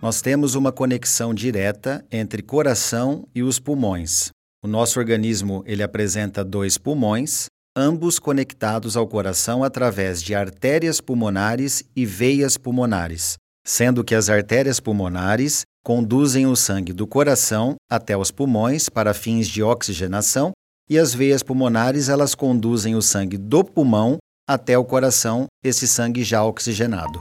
Nós temos uma conexão direta entre coração e os pulmões. O nosso organismo ele apresenta dois pulmões, ambos conectados ao coração através de artérias pulmonares e veias pulmonares, sendo que as artérias pulmonares conduzem o sangue do coração até os pulmões para fins de oxigenação e as veias pulmonares elas conduzem o sangue do pulmão até o coração, esse sangue já oxigenado.